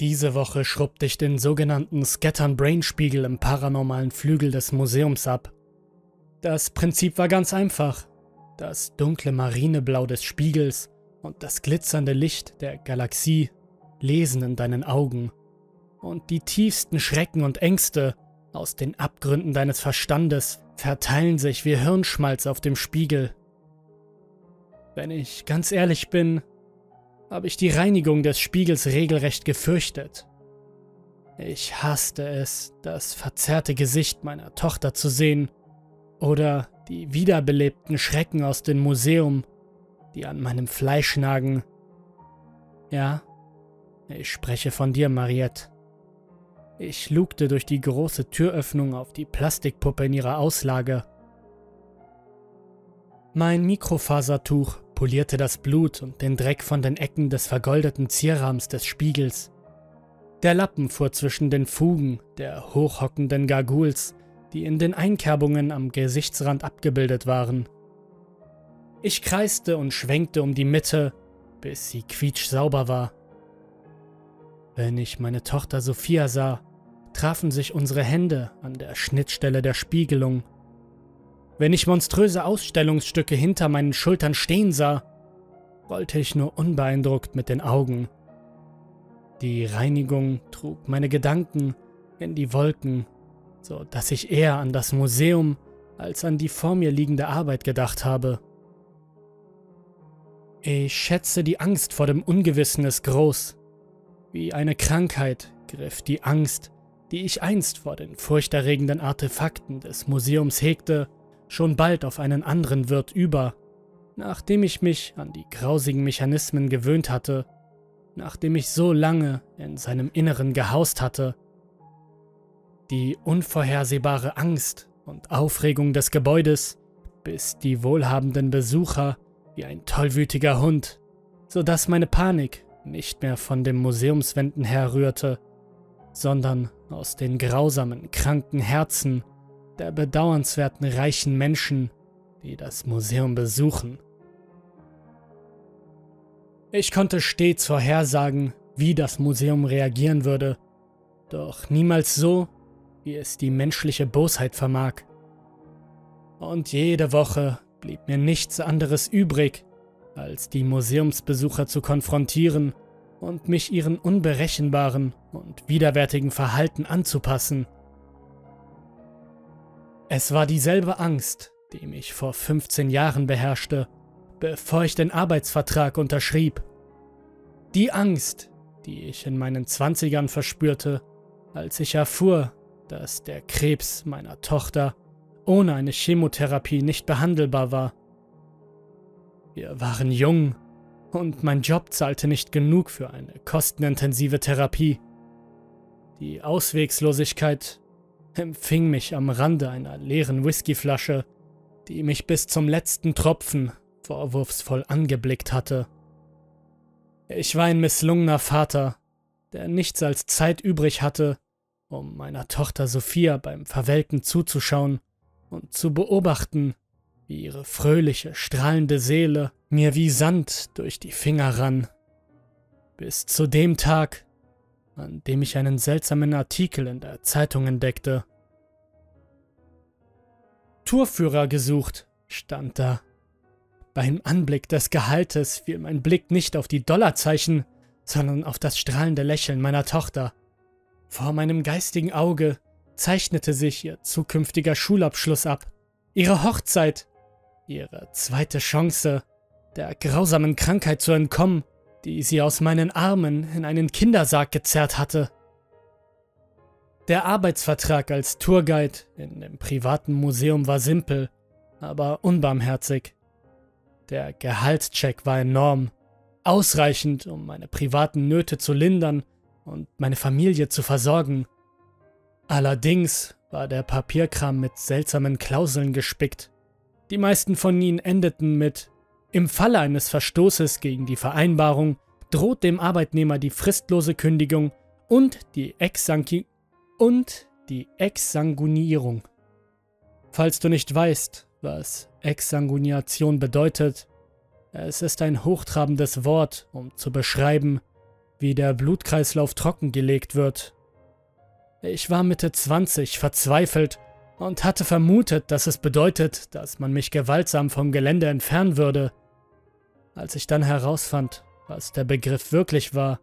Diese Woche schrubbte ich den sogenannten Scattern Brain Spiegel im paranormalen Flügel des Museums ab. Das Prinzip war ganz einfach. Das dunkle Marineblau des Spiegels und das glitzernde Licht der Galaxie lesen in deinen Augen. Und die tiefsten Schrecken und Ängste aus den Abgründen deines Verstandes verteilen sich wie Hirnschmalz auf dem Spiegel. Wenn ich ganz ehrlich bin, habe ich die Reinigung des Spiegels regelrecht gefürchtet. Ich hasste es, das verzerrte Gesicht meiner Tochter zu sehen oder die wiederbelebten Schrecken aus dem Museum, die an meinem Fleisch nagen. Ja, ich spreche von dir, Mariette. Ich lugte durch die große Türöffnung auf die Plastikpuppe in ihrer Auslage. Mein Mikrofasertuch polierte das Blut und den Dreck von den Ecken des vergoldeten Zierrahmens des Spiegels. Der Lappen fuhr zwischen den Fugen der hochhockenden Garguls, die in den Einkerbungen am Gesichtsrand abgebildet waren. Ich kreiste und schwenkte um die Mitte, bis sie quietschsauber war. Wenn ich meine Tochter Sophia sah, trafen sich unsere Hände an der Schnittstelle der Spiegelung wenn ich monströse Ausstellungsstücke hinter meinen Schultern stehen sah, wollte ich nur unbeeindruckt mit den Augen. Die Reinigung trug meine Gedanken in die Wolken, so dass ich eher an das Museum als an die vor mir liegende Arbeit gedacht habe. Ich schätze, die Angst vor dem Ungewissen ist groß. Wie eine Krankheit griff die Angst, die ich einst vor den furchterregenden Artefakten des Museums hegte, schon bald auf einen anderen Wirt über, nachdem ich mich an die grausigen Mechanismen gewöhnt hatte, nachdem ich so lange in seinem Inneren gehaust hatte. Die unvorhersehbare Angst und Aufregung des Gebäudes, bis die wohlhabenden Besucher wie ein tollwütiger Hund, so dass meine Panik nicht mehr von den Museumswänden herrührte, sondern aus den grausamen, kranken Herzen der bedauernswerten reichen Menschen, die das Museum besuchen. Ich konnte stets vorhersagen, wie das Museum reagieren würde, doch niemals so, wie es die menschliche Bosheit vermag. Und jede Woche blieb mir nichts anderes übrig, als die Museumsbesucher zu konfrontieren und mich ihren unberechenbaren und widerwärtigen Verhalten anzupassen. Es war dieselbe Angst, die mich vor 15 Jahren beherrschte, bevor ich den Arbeitsvertrag unterschrieb. Die Angst, die ich in meinen Zwanzigern verspürte, als ich erfuhr, dass der Krebs meiner Tochter ohne eine Chemotherapie nicht behandelbar war. Wir waren jung und mein Job zahlte nicht genug für eine kostenintensive Therapie. Die Auswegslosigkeit empfing mich am Rande einer leeren Whiskyflasche, die mich bis zum letzten Tropfen vorwurfsvoll angeblickt hatte. Ich war ein misslungener Vater, der nichts als Zeit übrig hatte, um meiner Tochter Sophia beim Verwelken zuzuschauen und zu beobachten, wie ihre fröhliche, strahlende Seele mir wie Sand durch die Finger rann. Bis zu dem Tag, an dem ich einen seltsamen Artikel in der Zeitung entdeckte. Tourführer gesucht, stand da. Beim Anblick des Gehaltes fiel mein Blick nicht auf die Dollarzeichen, sondern auf das strahlende Lächeln meiner Tochter. Vor meinem geistigen Auge zeichnete sich ihr zukünftiger Schulabschluss ab, ihre Hochzeit, ihre zweite Chance, der grausamen Krankheit zu entkommen die sie aus meinen Armen in einen Kindersarg gezerrt hatte. Der Arbeitsvertrag als Tourguide in dem privaten Museum war simpel, aber unbarmherzig. Der Gehaltscheck war enorm, ausreichend, um meine privaten Nöte zu lindern und meine Familie zu versorgen. Allerdings war der Papierkram mit seltsamen Klauseln gespickt. Die meisten von ihnen endeten mit im Falle eines Verstoßes gegen die Vereinbarung droht dem Arbeitnehmer die fristlose Kündigung und die, Exsanki und die Exsanguinierung. Falls du nicht weißt, was Exsanguination bedeutet, es ist ein hochtrabendes Wort, um zu beschreiben, wie der Blutkreislauf trockengelegt wird. Ich war Mitte 20, verzweifelt und hatte vermutet, dass es bedeutet, dass man mich gewaltsam vom Gelände entfernen würde. Als ich dann herausfand, was der Begriff wirklich war,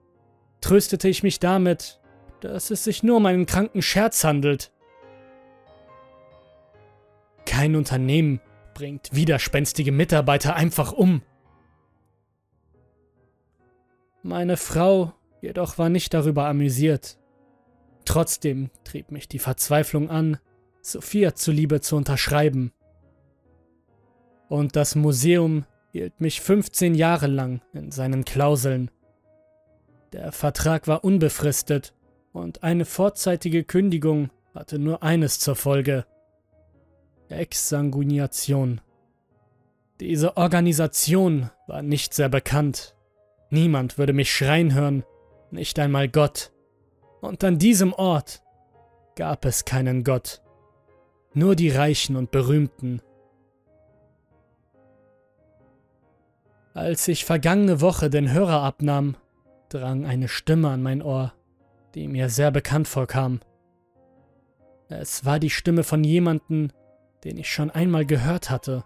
tröstete ich mich damit, dass es sich nur um einen kranken Scherz handelt. Kein Unternehmen bringt widerspenstige Mitarbeiter einfach um. Meine Frau jedoch war nicht darüber amüsiert. Trotzdem trieb mich die Verzweiflung an, Sophia zuliebe zu unterschreiben. Und das Museum hielt mich 15 Jahre lang in seinen Klauseln. Der Vertrag war unbefristet und eine vorzeitige Kündigung hatte nur eines zur Folge. Exsanguination. Diese Organisation war nicht sehr bekannt Niemand würde mich schreien hören, nicht einmal Gott. Und an diesem Ort gab es keinen Gott, nur die Reichen und Berühmten. Als ich vergangene Woche den Hörer abnahm, drang eine Stimme an mein Ohr, die mir sehr bekannt vorkam. Es war die Stimme von jemandem, den ich schon einmal gehört hatte.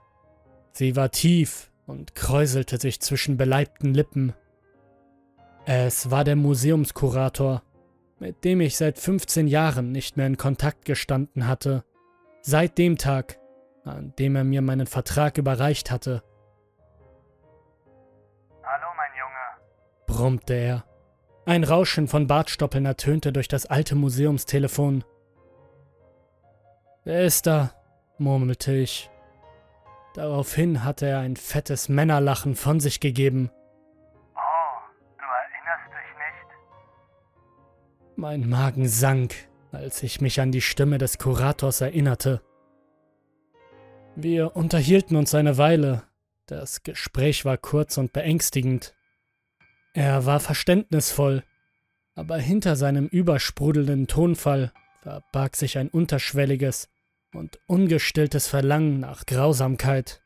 Sie war tief und kräuselte sich zwischen beleibten Lippen. Es war der Museumskurator, mit dem ich seit 15 Jahren nicht mehr in Kontakt gestanden hatte, seit dem Tag, an dem er mir meinen Vertrag überreicht hatte. Hallo, mein Junge, brummte er. Ein Rauschen von Bartstoppeln ertönte durch das alte Museumstelefon. Wer ist da? murmelte ich. Daraufhin hatte er ein fettes Männerlachen von sich gegeben. Mein Magen sank, als ich mich an die Stimme des Kurators erinnerte. Wir unterhielten uns eine Weile. Das Gespräch war kurz und beängstigend. Er war verständnisvoll, aber hinter seinem übersprudelnden Tonfall verbarg sich ein unterschwelliges und ungestilltes Verlangen nach Grausamkeit.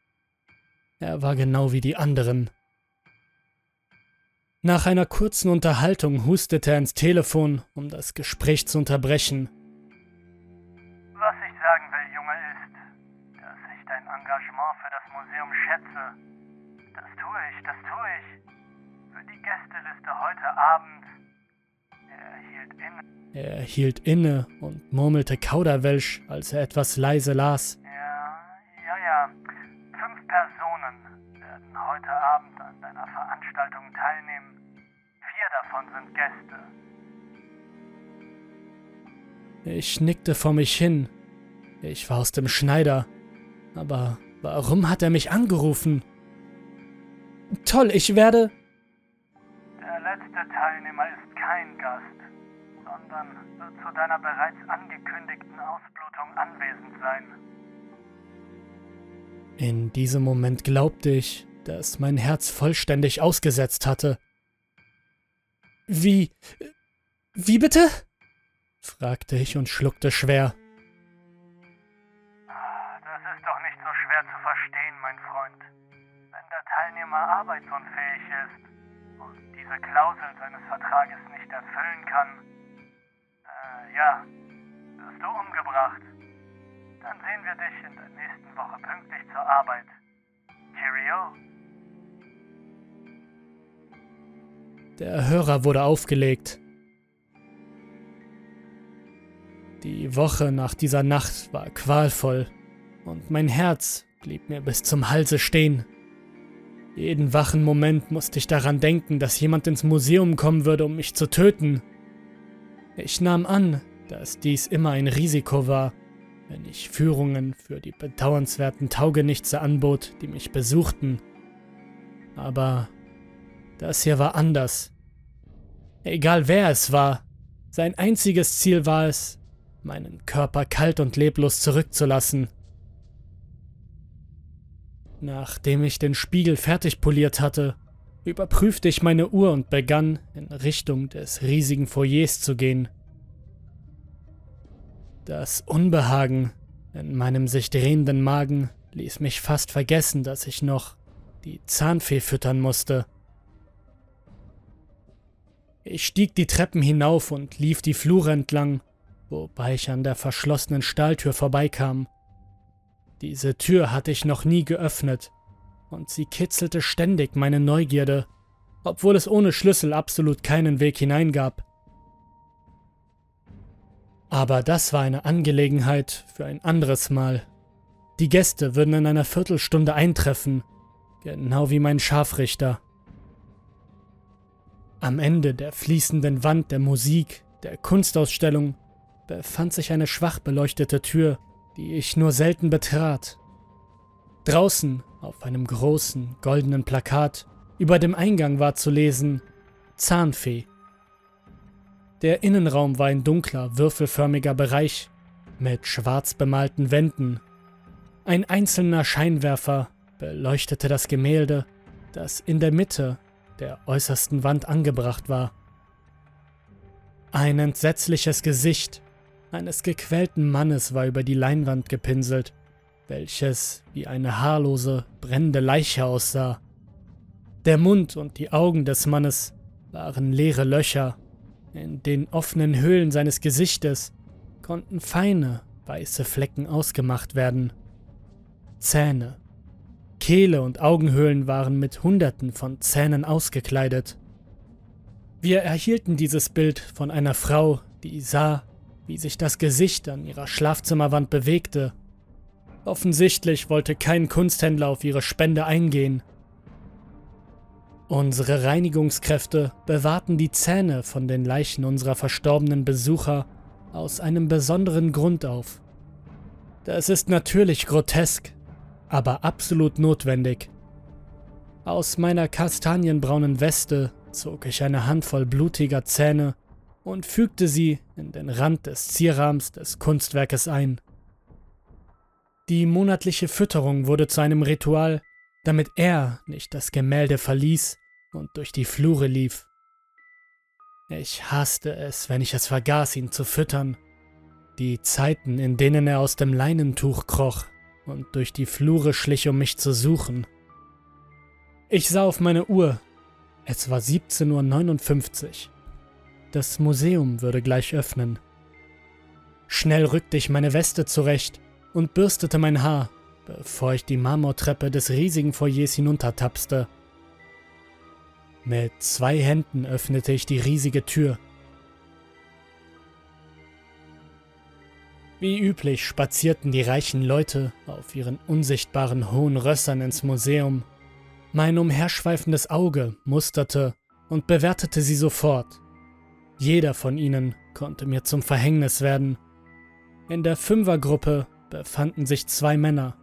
Er war genau wie die anderen. Nach einer kurzen Unterhaltung hustete er ins Telefon, um das Gespräch zu unterbrechen. Was ich sagen will, Junge, ist, dass ich dein Engagement für das Museum schätze. Das tue ich, das tue ich. Für die Gästeliste heute Abend. Er hielt inne. Er hielt inne und murmelte Kauderwelsch, als er etwas leise las. Gäste. Ich nickte vor mich hin. Ich war aus dem Schneider. Aber warum hat er mich angerufen? Toll, ich werde. Der letzte Teilnehmer ist kein Gast, sondern wird zu deiner bereits angekündigten Ausblutung anwesend sein. In diesem Moment glaubte ich, dass mein Herz vollständig ausgesetzt hatte. Wie. Wie bitte? fragte ich und schluckte schwer. Das ist doch nicht so schwer zu verstehen, mein Freund. Wenn der Teilnehmer arbeitsunfähig ist und diese Klausel seines Vertrages nicht erfüllen kann, äh, ja, wirst du umgebracht. Dann sehen wir dich in der nächsten Woche pünktlich zur Arbeit. Cheerio. Der Hörer wurde aufgelegt. Die Woche nach dieser Nacht war qualvoll und mein Herz blieb mir bis zum Halse stehen. Jeden wachen Moment musste ich daran denken, dass jemand ins Museum kommen würde, um mich zu töten. Ich nahm an, dass dies immer ein Risiko war, wenn ich Führungen für die bedauernswerten Taugenichtse anbot, die mich besuchten. Aber das hier war anders. Egal wer es war, sein einziges Ziel war es, meinen Körper kalt und leblos zurückzulassen. Nachdem ich den Spiegel fertig poliert hatte, überprüfte ich meine Uhr und begann, in Richtung des riesigen Foyers zu gehen. Das Unbehagen in meinem sich drehenden Magen ließ mich fast vergessen, dass ich noch die Zahnfee füttern musste. Ich stieg die Treppen hinauf und lief die Flure entlang, wobei ich an der verschlossenen Stahltür vorbeikam. Diese Tür hatte ich noch nie geöffnet, und sie kitzelte ständig meine Neugierde, obwohl es ohne Schlüssel absolut keinen Weg hineingab. Aber das war eine Angelegenheit für ein anderes Mal. Die Gäste würden in einer Viertelstunde eintreffen, genau wie mein Scharfrichter. Am Ende der fließenden Wand der Musik, der Kunstausstellung, befand sich eine schwach beleuchtete Tür, die ich nur selten betrat. Draußen, auf einem großen, goldenen Plakat, über dem Eingang war zu lesen Zahnfee. Der Innenraum war ein dunkler, würfelförmiger Bereich mit schwarz bemalten Wänden. Ein einzelner Scheinwerfer beleuchtete das Gemälde, das in der Mitte der äußersten Wand angebracht war. Ein entsetzliches Gesicht eines gequälten Mannes war über die Leinwand gepinselt, welches wie eine haarlose, brennende Leiche aussah. Der Mund und die Augen des Mannes waren leere Löcher. In den offenen Höhlen seines Gesichtes konnten feine, weiße Flecken ausgemacht werden. Zähne, Kehle und Augenhöhlen waren mit Hunderten von Zähnen ausgekleidet. Wir erhielten dieses Bild von einer Frau, die sah, wie sich das Gesicht an ihrer Schlafzimmerwand bewegte. Offensichtlich wollte kein Kunsthändler auf ihre Spende eingehen. Unsere Reinigungskräfte bewahrten die Zähne von den Leichen unserer verstorbenen Besucher aus einem besonderen Grund auf. Das ist natürlich grotesk, aber absolut notwendig. Aus meiner kastanienbraunen Weste zog ich eine Handvoll blutiger Zähne und fügte sie in den Rand des Zierrahmens des Kunstwerkes ein. Die monatliche Fütterung wurde zu einem Ritual, damit er nicht das Gemälde verließ und durch die Flure lief. Ich hasste es, wenn ich es vergaß, ihn zu füttern. Die Zeiten, in denen er aus dem Leinentuch kroch, und durch die Flure schlich, um mich zu suchen. Ich sah auf meine Uhr. Es war 17.59 Uhr. Das Museum würde gleich öffnen. Schnell rückte ich meine Weste zurecht und bürstete mein Haar, bevor ich die Marmortreppe des riesigen Foyers hinuntertapste. Mit zwei Händen öffnete ich die riesige Tür Wie üblich spazierten die reichen Leute auf ihren unsichtbaren hohen Rössern ins Museum. Mein umherschweifendes Auge musterte und bewertete sie sofort. Jeder von ihnen konnte mir zum Verhängnis werden. In der Fünfergruppe befanden sich zwei Männer.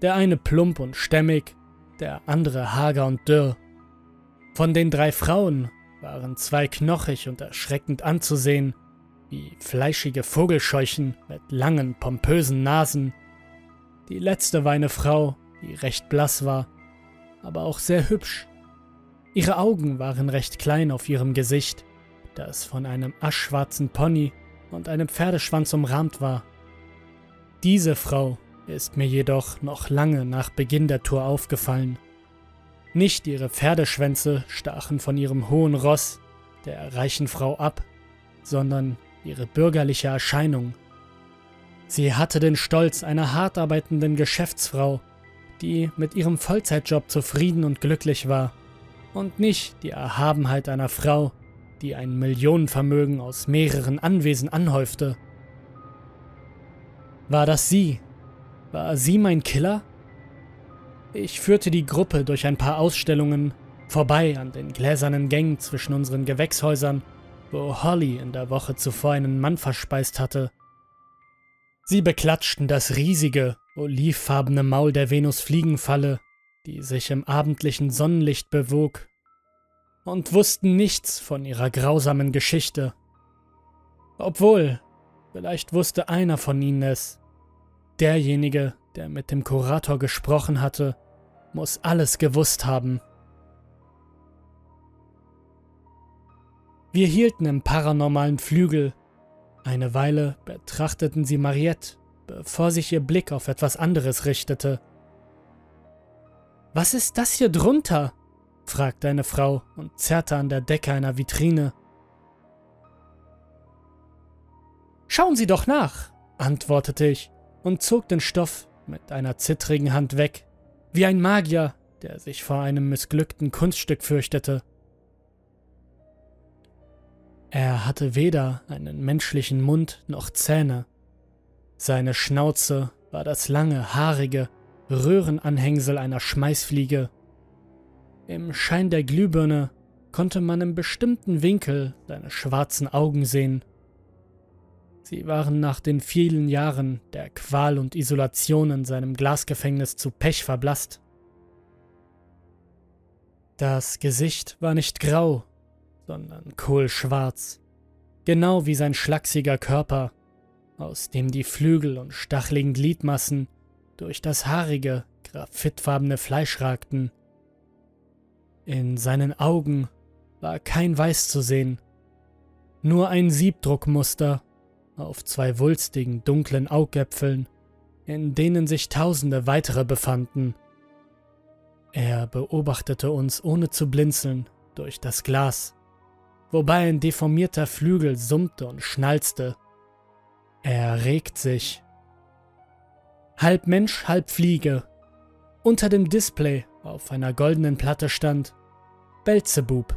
Der eine plump und stämmig, der andere hager und dürr. Von den drei Frauen waren zwei knochig und erschreckend anzusehen, wie fleischige Vogelscheuchen mit langen, pompösen Nasen. Die letzte war eine Frau, die recht blass war, aber auch sehr hübsch. Ihre Augen waren recht klein auf ihrem Gesicht, das von einem aschschwarzen Pony und einem Pferdeschwanz umrahmt war. Diese Frau ist mir jedoch noch lange nach Beginn der Tour aufgefallen. Nicht ihre Pferdeschwänze stachen von ihrem hohen Ross, der reichen Frau ab, sondern ihre bürgerliche Erscheinung. Sie hatte den Stolz einer hart arbeitenden Geschäftsfrau, die mit ihrem Vollzeitjob zufrieden und glücklich war, und nicht die Erhabenheit einer Frau, die ein Millionenvermögen aus mehreren Anwesen anhäufte. War das sie? War sie mein Killer? Ich führte die Gruppe durch ein paar Ausstellungen, vorbei an den gläsernen Gängen zwischen unseren Gewächshäusern wo Holly in der Woche zuvor einen Mann verspeist hatte. Sie beklatschten das riesige, olivfarbene Maul der Venusfliegenfalle, die sich im abendlichen Sonnenlicht bewog, und wussten nichts von ihrer grausamen Geschichte. Obwohl, vielleicht wusste einer von ihnen es. Derjenige, der mit dem Kurator gesprochen hatte, muss alles gewusst haben. Wir hielten im paranormalen Flügel. Eine Weile betrachteten sie Mariette, bevor sich ihr Blick auf etwas anderes richtete. Was ist das hier drunter? fragte eine Frau und zerrte an der Decke einer Vitrine. Schauen Sie doch nach, antwortete ich und zog den Stoff mit einer zittrigen Hand weg, wie ein Magier, der sich vor einem missglückten Kunststück fürchtete. Er hatte weder einen menschlichen Mund noch Zähne. Seine Schnauze war das lange, haarige Röhrenanhängsel einer Schmeißfliege. Im Schein der Glühbirne konnte man im bestimmten Winkel seine schwarzen Augen sehen. Sie waren nach den vielen Jahren der Qual und Isolation in seinem Glasgefängnis zu Pech verblasst. Das Gesicht war nicht grau, sondern kohlschwarz, genau wie sein schlachsiger Körper, aus dem die Flügel und stachligen Gliedmassen durch das haarige, graphitfarbene Fleisch ragten. In seinen Augen war kein Weiß zu sehen, nur ein Siebdruckmuster auf zwei wulstigen, dunklen Augäpfeln, in denen sich tausende weitere befanden. Er beobachtete uns ohne zu blinzeln durch das Glas, wobei ein deformierter Flügel summte und schnalzte. Er regt sich. Halb Mensch, halb Fliege. Unter dem Display auf einer goldenen Platte stand Belzebub.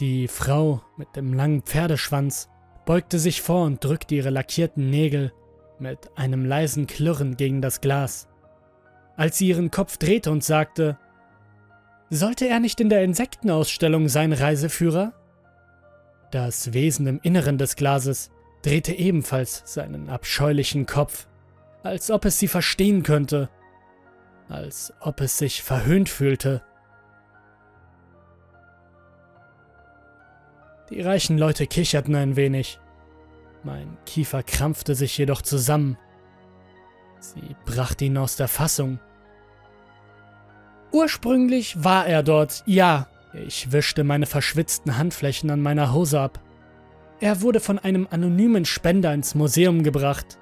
Die Frau mit dem langen Pferdeschwanz beugte sich vor und drückte ihre lackierten Nägel mit einem leisen Klirren gegen das Glas. Als sie ihren Kopf drehte und sagte, sollte er nicht in der Insektenausstellung sein, Reiseführer? Das Wesen im Inneren des Glases drehte ebenfalls seinen abscheulichen Kopf, als ob es sie verstehen könnte, als ob es sich verhöhnt fühlte. Die reichen Leute kicherten ein wenig. Mein Kiefer krampfte sich jedoch zusammen. Sie brachte ihn aus der Fassung. Ursprünglich war er dort, ja. Ich wischte meine verschwitzten Handflächen an meiner Hose ab. Er wurde von einem anonymen Spender ins Museum gebracht.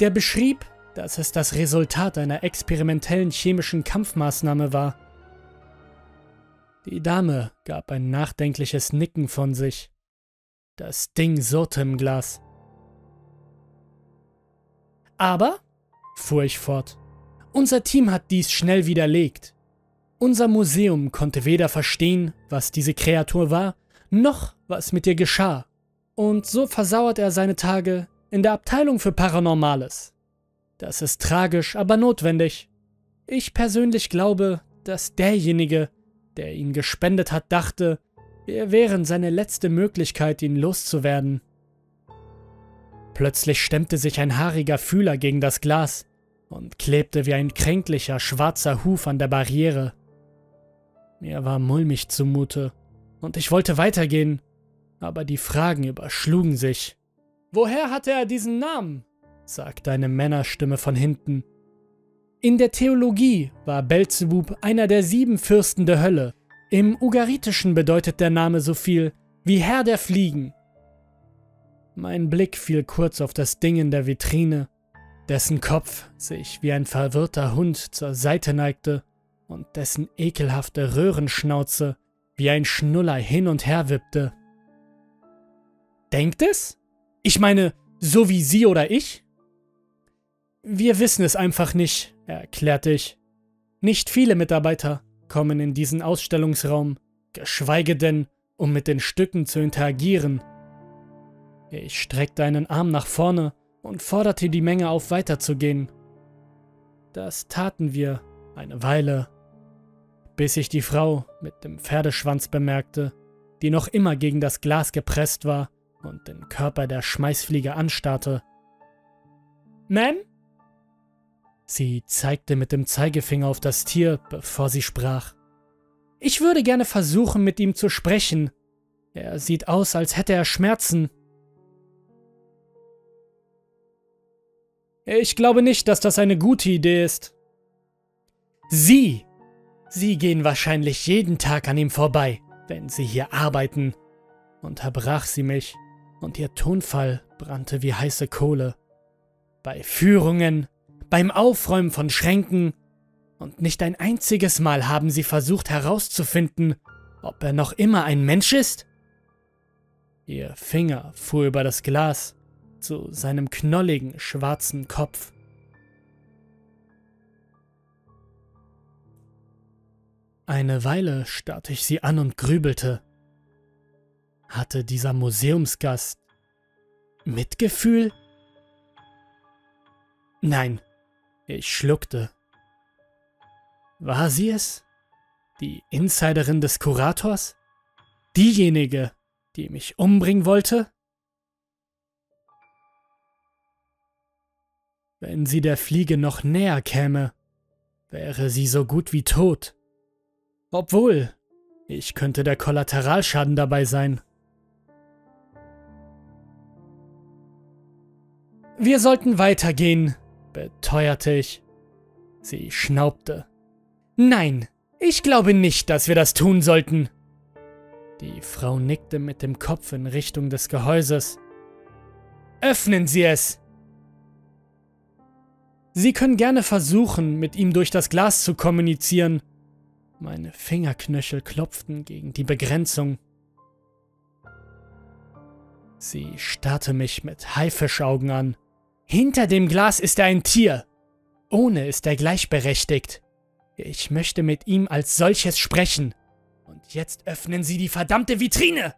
Der beschrieb, dass es das Resultat einer experimentellen chemischen Kampfmaßnahme war. Die Dame gab ein nachdenkliches Nicken von sich. Das Ding surrte im Glas. Aber, fuhr ich fort, unser Team hat dies schnell widerlegt. Unser Museum konnte weder verstehen, was diese Kreatur war, noch was mit ihr geschah. Und so versauert er seine Tage in der Abteilung für Paranormales. Das ist tragisch, aber notwendig. Ich persönlich glaube, dass derjenige, der ihn gespendet hat, dachte, wir wären seine letzte Möglichkeit, ihn loszuwerden. Plötzlich stemmte sich ein haariger Fühler gegen das Glas und klebte wie ein kränklicher schwarzer Huf an der Barriere. Mir war mulmig zumute, und ich wollte weitergehen, aber die Fragen überschlugen sich. Woher hatte er diesen Namen? sagte eine Männerstimme von hinten. In der Theologie war Belzebub einer der sieben Fürsten der Hölle. Im Ugaritischen bedeutet der Name so viel wie Herr der Fliegen. Mein Blick fiel kurz auf das Ding in der Vitrine, dessen Kopf sich wie ein verwirrter Hund zur Seite neigte und dessen ekelhafte Röhrenschnauze wie ein Schnuller hin und her wippte. Denkt es? Ich meine, so wie Sie oder ich? Wir wissen es einfach nicht, erklärte ich. Nicht viele Mitarbeiter kommen in diesen Ausstellungsraum, geschweige denn, um mit den Stücken zu interagieren. Ich streckte einen Arm nach vorne und forderte die Menge auf, weiterzugehen. Das taten wir eine Weile, bis ich die Frau mit dem Pferdeschwanz bemerkte, die noch immer gegen das Glas gepresst war und den Körper der Schmeißfliege anstarrte. Ma'am? Sie zeigte mit dem Zeigefinger auf das Tier, bevor sie sprach. Ich würde gerne versuchen, mit ihm zu sprechen. Er sieht aus, als hätte er Schmerzen. Ich glaube nicht, dass das eine gute Idee ist. Sie! Sie gehen wahrscheinlich jeden Tag an ihm vorbei, wenn Sie hier arbeiten. Unterbrach sie mich, und ihr Tonfall brannte wie heiße Kohle. Bei Führungen, beim Aufräumen von Schränken, und nicht ein einziges Mal haben sie versucht herauszufinden, ob er noch immer ein Mensch ist? Ihr Finger fuhr über das Glas zu seinem knolligen, schwarzen Kopf. Eine Weile starrte ich sie an und grübelte. Hatte dieser Museumsgast Mitgefühl? Nein, ich schluckte. War sie es? Die Insiderin des Kurators? Diejenige, die mich umbringen wollte? Wenn sie der Fliege noch näher käme, wäre sie so gut wie tot. Obwohl, ich könnte der Kollateralschaden dabei sein. Wir sollten weitergehen, beteuerte ich. Sie schnaubte. Nein, ich glaube nicht, dass wir das tun sollten. Die Frau nickte mit dem Kopf in Richtung des Gehäuses. Öffnen Sie es! Sie können gerne versuchen, mit ihm durch das Glas zu kommunizieren. Meine Fingerknöchel klopften gegen die Begrenzung. Sie starrte mich mit Haifischaugen an. Hinter dem Glas ist er ein Tier. Ohne ist er gleichberechtigt. Ich möchte mit ihm als solches sprechen. Und jetzt öffnen Sie die verdammte Vitrine!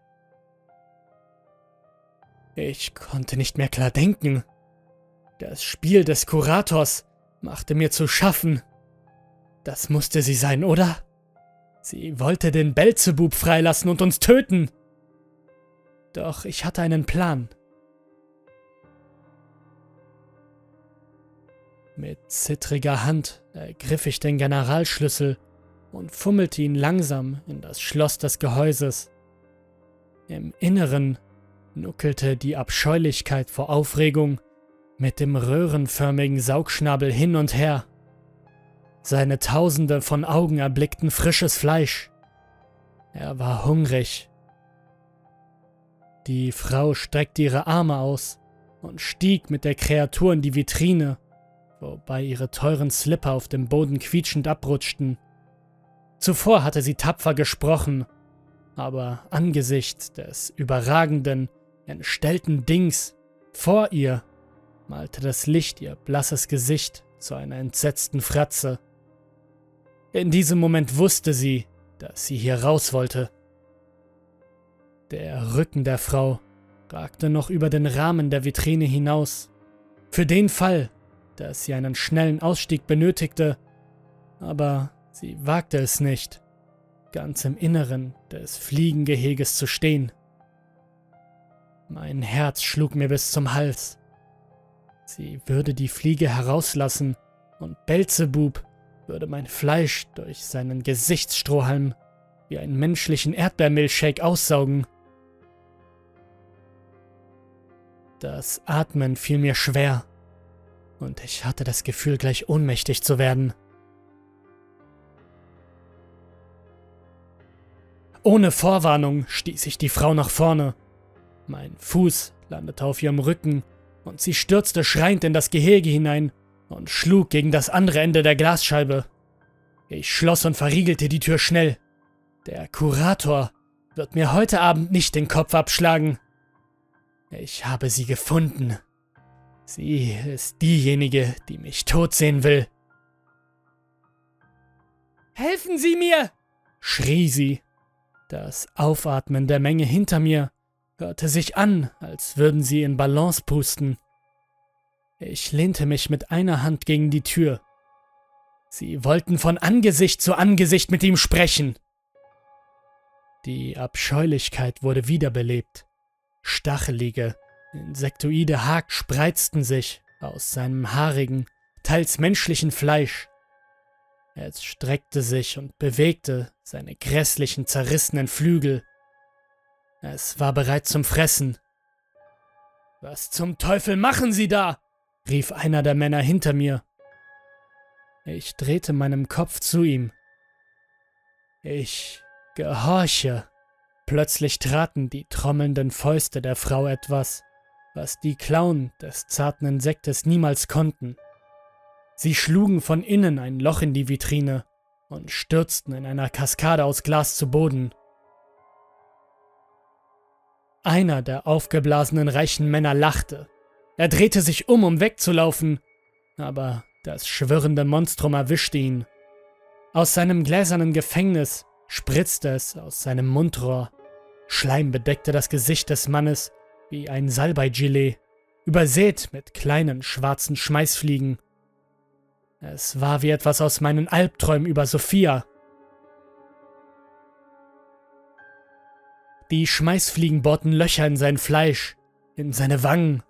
Ich konnte nicht mehr klar denken. Das Spiel des Kurators machte mir zu schaffen. Das musste sie sein, oder? Sie wollte den Belzebub freilassen und uns töten. Doch ich hatte einen Plan. Mit zittriger Hand ergriff ich den Generalschlüssel und fummelte ihn langsam in das Schloss des Gehäuses. Im Inneren nuckelte die Abscheulichkeit vor Aufregung mit dem röhrenförmigen Saugschnabel hin und her. Seine Tausende von Augen erblickten frisches Fleisch. Er war hungrig. Die Frau streckte ihre Arme aus und stieg mit der Kreatur in die Vitrine, wobei ihre teuren Slipper auf dem Boden quietschend abrutschten. Zuvor hatte sie tapfer gesprochen, aber angesichts des überragenden, entstellten Dings vor ihr malte das Licht ihr blasses Gesicht zu einer entsetzten Fratze. In diesem Moment wusste sie, dass sie hier raus wollte. Der Rücken der Frau ragte noch über den Rahmen der Vitrine hinaus. Für den Fall, dass sie einen schnellen Ausstieg benötigte, aber sie wagte es nicht, ganz im Inneren des Fliegengeheges zu stehen. Mein Herz schlug mir bis zum Hals. Sie würde die Fliege herauslassen und Belzebub würde mein Fleisch durch seinen Gesichtsstrohhalm wie einen menschlichen Erdbeermilchshake aussaugen. Das Atmen fiel mir schwer und ich hatte das Gefühl, gleich ohnmächtig zu werden. Ohne Vorwarnung stieß ich die Frau nach vorne. Mein Fuß landete auf ihrem Rücken und sie stürzte schreiend in das Gehege hinein und schlug gegen das andere Ende der Glasscheibe. Ich schloss und verriegelte die Tür schnell. Der Kurator wird mir heute Abend nicht den Kopf abschlagen. Ich habe sie gefunden. Sie ist diejenige, die mich tot sehen will. Helfen Sie mir! schrie sie. Das Aufatmen der Menge hinter mir hörte sich an, als würden sie in Balance pusten. Ich lehnte mich mit einer Hand gegen die Tür. Sie wollten von Angesicht zu Angesicht mit ihm sprechen. Die Abscheulichkeit wurde wiederbelebt. Stachelige, insektoide Haken spreizten sich aus seinem haarigen, teils menschlichen Fleisch. Es streckte sich und bewegte seine grässlichen, zerrissenen Flügel es war bereit zum Fressen. Was zum Teufel machen Sie da? Rief einer der Männer hinter mir. Ich drehte meinen Kopf zu ihm. Ich gehorche. Plötzlich traten die trommelnden Fäuste der Frau etwas, was die Klauen des zarten Insektes niemals konnten. Sie schlugen von innen ein Loch in die Vitrine und stürzten in einer Kaskade aus Glas zu Boden. Einer der aufgeblasenen reichen Männer lachte. Er drehte sich um, um wegzulaufen, aber das schwirrende Monstrum erwischte ihn. Aus seinem gläsernen Gefängnis spritzte es aus seinem Mundrohr. Schleim bedeckte das Gesicht des Mannes wie ein Salbei-Gilet, übersät mit kleinen schwarzen Schmeißfliegen. Es war wie etwas aus meinen Albträumen über Sophia. Die Schmeißfliegen bohrten Löcher in sein Fleisch, in seine Wangen.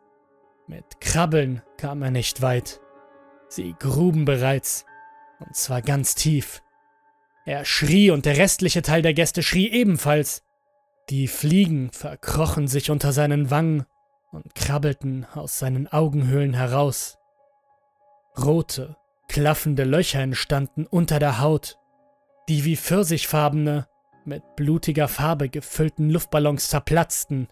Mit Krabbeln kam er nicht weit. Sie gruben bereits, und zwar ganz tief. Er schrie und der restliche Teil der Gäste schrie ebenfalls. Die Fliegen verkrochen sich unter seinen Wangen und krabbelten aus seinen Augenhöhlen heraus. Rote, klaffende Löcher entstanden unter der Haut, die wie pfirsichfarbene, mit blutiger Farbe gefüllten Luftballons zerplatzten.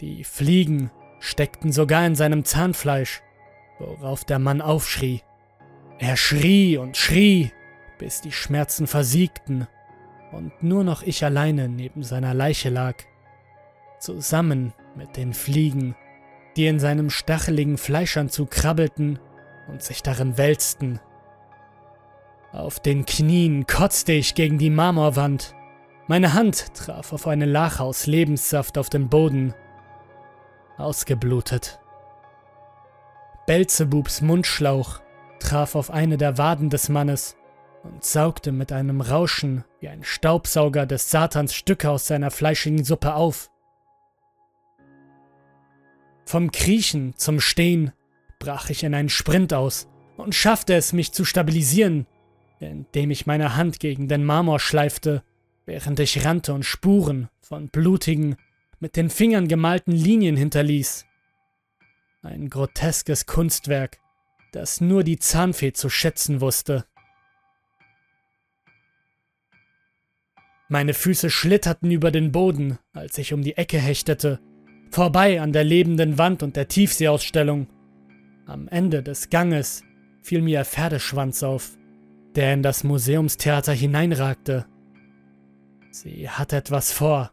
Die Fliegen steckten sogar in seinem Zahnfleisch, worauf der Mann aufschrie. Er schrie und schrie, bis die Schmerzen versiegten und nur noch ich alleine neben seiner Leiche lag, zusammen mit den Fliegen, die in seinem stacheligen Fleischanzug krabbelten und sich darin wälzten. Auf den Knien kotzte ich gegen die Marmorwand. Meine Hand traf auf eine Lache aus Lebenssaft auf dem Boden. Ausgeblutet. Belzebubs Mundschlauch traf auf eine der Waden des Mannes und saugte mit einem Rauschen wie ein Staubsauger des Satans Stücke aus seiner fleischigen Suppe auf. Vom Kriechen zum Stehen brach ich in einen Sprint aus und schaffte es, mich zu stabilisieren, indem ich meine Hand gegen den Marmor schleifte, während ich rannte und Spuren von blutigen, mit den Fingern gemalten Linien hinterließ. Ein groteskes Kunstwerk, das nur die Zahnfee zu schätzen wusste. Meine Füße schlitterten über den Boden, als ich um die Ecke hechtete, vorbei an der lebenden Wand und der Tiefseeausstellung. Am Ende des Ganges fiel mir ein Pferdeschwanz auf, der in das Museumstheater hineinragte. Sie hatte etwas vor.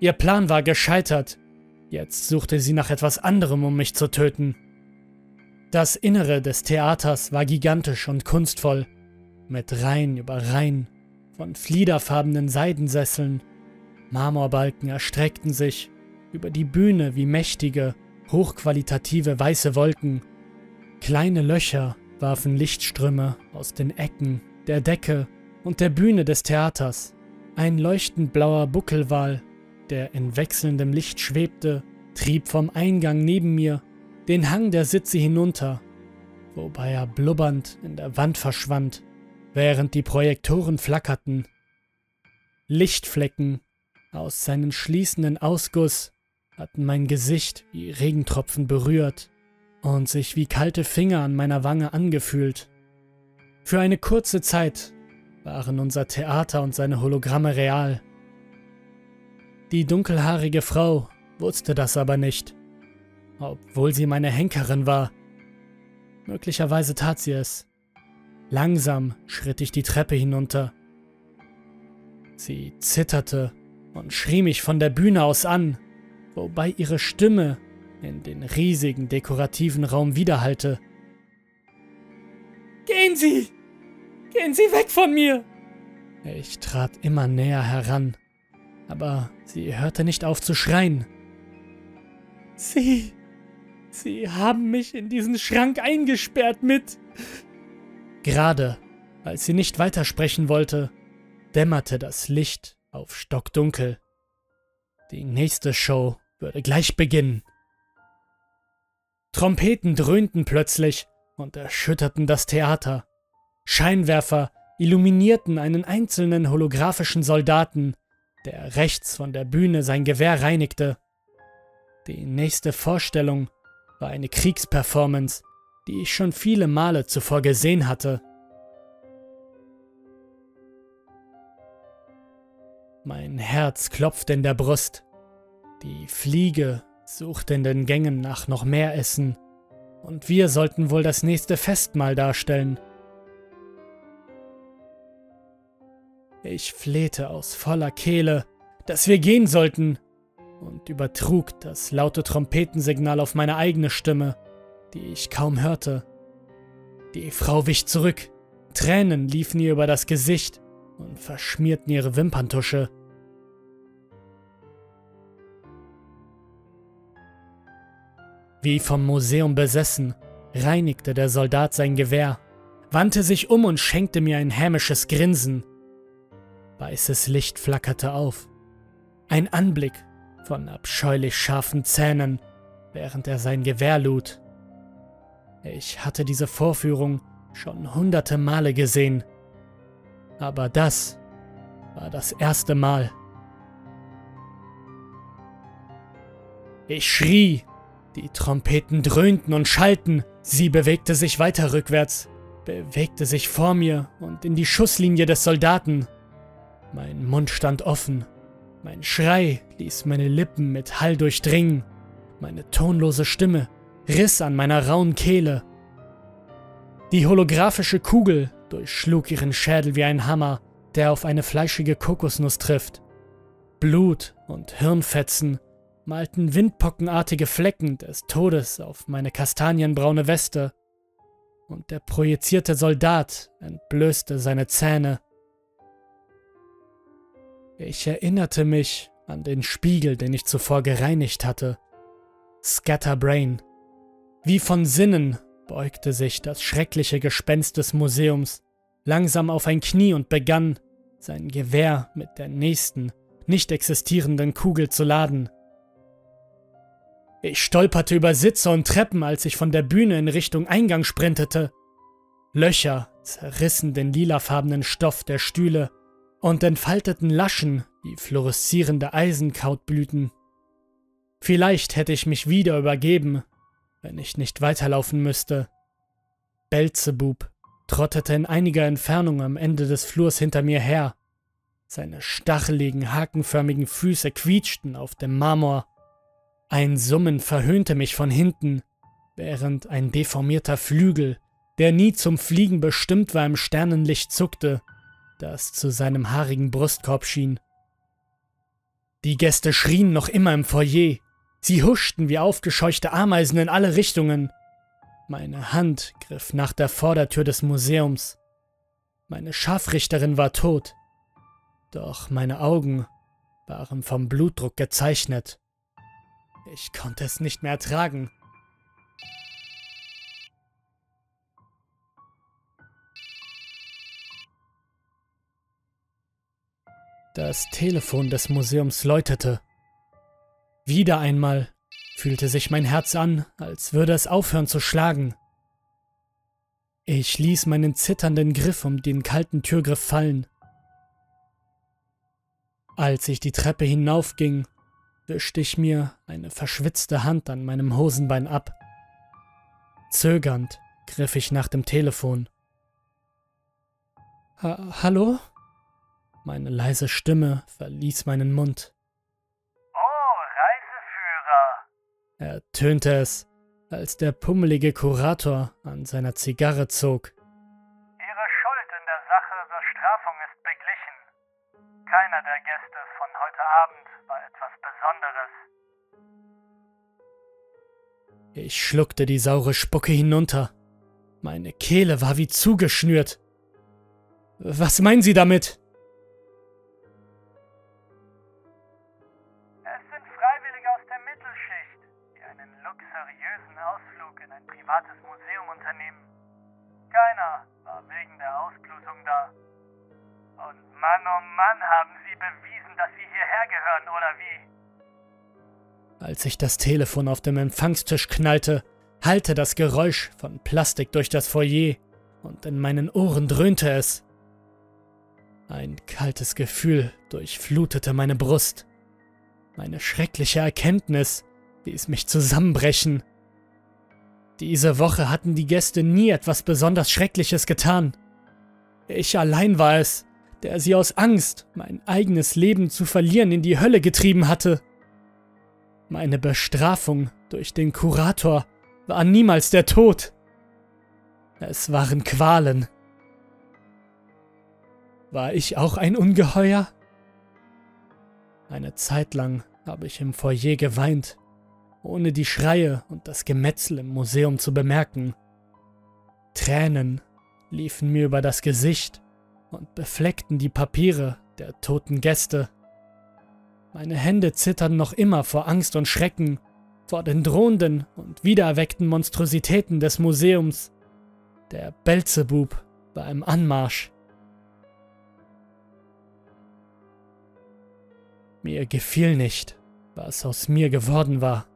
Ihr Plan war gescheitert. Jetzt suchte sie nach etwas anderem, um mich zu töten. Das Innere des Theaters war gigantisch und kunstvoll, mit Reihen über Reihen von fliederfarbenen Seidensesseln. Marmorbalken erstreckten sich über die Bühne wie mächtige, hochqualitative weiße Wolken. Kleine Löcher warfen Lichtströme aus den Ecken, der Decke und der Bühne des Theaters. Ein leuchtend blauer Buckelwal, der in wechselndem Licht schwebte, trieb vom Eingang neben mir den Hang der Sitze hinunter, wobei er blubbernd in der Wand verschwand, während die Projektoren flackerten. Lichtflecken aus seinem schließenden Ausguss hatten mein Gesicht wie Regentropfen berührt und sich wie kalte Finger an meiner Wange angefühlt. Für eine kurze Zeit waren unser Theater und seine Hologramme real. Die dunkelhaarige Frau wusste das aber nicht, obwohl sie meine Henkerin war. Möglicherweise tat sie es. Langsam schritt ich die Treppe hinunter. Sie zitterte und schrie mich von der Bühne aus an wobei ihre Stimme in den riesigen dekorativen Raum widerhallte. Gehen Sie! Gehen Sie weg von mir! Ich trat immer näher heran, aber sie hörte nicht auf zu schreien. Sie. Sie haben mich in diesen Schrank eingesperrt mit. Gerade als sie nicht weitersprechen wollte, dämmerte das Licht auf stockdunkel. Die nächste Show würde gleich beginnen. Trompeten dröhnten plötzlich und erschütterten das Theater. Scheinwerfer illuminierten einen einzelnen holographischen Soldaten, der rechts von der Bühne sein Gewehr reinigte. Die nächste Vorstellung war eine Kriegsperformance, die ich schon viele Male zuvor gesehen hatte. Mein Herz klopfte in der Brust. Die Fliege suchte in den Gängen nach noch mehr Essen, und wir sollten wohl das nächste Festmahl darstellen. Ich flehte aus voller Kehle, dass wir gehen sollten, und übertrug das laute Trompetensignal auf meine eigene Stimme, die ich kaum hörte. Die Frau wich zurück, Tränen liefen ihr über das Gesicht und verschmierten ihre Wimperntusche. Wie vom Museum besessen, reinigte der Soldat sein Gewehr, wandte sich um und schenkte mir ein hämisches Grinsen. Weißes Licht flackerte auf. Ein Anblick von abscheulich scharfen Zähnen, während er sein Gewehr lud. Ich hatte diese Vorführung schon hunderte Male gesehen, aber das war das erste Mal. Ich schrie, die Trompeten dröhnten und schallten, sie bewegte sich weiter rückwärts, bewegte sich vor mir und in die Schusslinie des Soldaten. Mein Mund stand offen, mein Schrei ließ meine Lippen mit Hall durchdringen, meine tonlose Stimme riss an meiner rauen Kehle. Die holographische Kugel durchschlug ihren Schädel wie ein Hammer, der auf eine fleischige Kokosnuss trifft. Blut und Hirnfetzen malten windpockenartige Flecken des Todes auf meine kastanienbraune Weste, und der projizierte Soldat entblößte seine Zähne. Ich erinnerte mich an den Spiegel, den ich zuvor gereinigt hatte. Scatterbrain. Wie von Sinnen beugte sich das schreckliche Gespenst des Museums langsam auf ein Knie und begann, sein Gewehr mit der nächsten, nicht existierenden Kugel zu laden. Ich stolperte über Sitze und Treppen, als ich von der Bühne in Richtung Eingang sprintete. Löcher zerrissen den lilafarbenen Stoff der Stühle und entfalteten Laschen wie fluoreszierende Eisenkrautblüten. Vielleicht hätte ich mich wieder übergeben, wenn ich nicht weiterlaufen müsste. Belzebub trottete in einiger Entfernung am Ende des Flurs hinter mir her. Seine stacheligen, hakenförmigen Füße quietschten auf dem Marmor. Ein Summen verhöhnte mich von hinten, während ein deformierter Flügel, der nie zum Fliegen bestimmt war, im Sternenlicht zuckte das zu seinem haarigen Brustkorb schien. Die Gäste schrien noch immer im Foyer. Sie huschten wie aufgescheuchte Ameisen in alle Richtungen. Meine Hand griff nach der Vordertür des Museums. Meine Scharfrichterin war tot. Doch meine Augen waren vom Blutdruck gezeichnet. Ich konnte es nicht mehr ertragen. Das Telefon des Museums läutete. Wieder einmal fühlte sich mein Herz an, als würde es aufhören zu schlagen. Ich ließ meinen zitternden Griff um den kalten Türgriff fallen. Als ich die Treppe hinaufging, wischte ich mir eine verschwitzte Hand an meinem Hosenbein ab. Zögernd griff ich nach dem Telefon. Ha Hallo? Meine leise Stimme verließ meinen Mund. Oh, Reiseführer! ertönte es, als der pummelige Kurator an seiner Zigarre zog. Ihre Schuld in der Sache Bestrafung ist beglichen. Keiner der Gäste von heute Abend war etwas Besonderes. Ich schluckte die saure Spucke hinunter. Meine Kehle war wie zugeschnürt. Was meinen Sie damit? Mann, oh Mann, haben sie bewiesen, dass sie hierher gehören, oder wie? Als ich das Telefon auf dem Empfangstisch knallte, hallte das Geräusch von Plastik durch das Foyer und in meinen Ohren dröhnte es. Ein kaltes Gefühl durchflutete meine Brust. Meine schreckliche Erkenntnis, ließ mich zusammenbrechen. Diese Woche hatten die Gäste nie etwas besonders Schreckliches getan. Ich allein war es, der sie aus Angst, mein eigenes Leben zu verlieren, in die Hölle getrieben hatte. Meine Bestrafung durch den Kurator war niemals der Tod. Es waren Qualen. War ich auch ein Ungeheuer? Eine Zeit lang habe ich im Foyer geweint, ohne die Schreie und das Gemetzel im Museum zu bemerken. Tränen liefen mir über das Gesicht und befleckten die Papiere der toten Gäste. Meine Hände zittern noch immer vor Angst und Schrecken, vor den drohenden und wiedererweckten Monstrositäten des Museums. Der Belzebub war im Anmarsch. Mir gefiel nicht, was aus mir geworden war.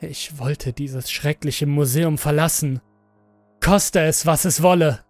Ich wollte dieses schreckliche Museum verlassen, koste es, was es wolle.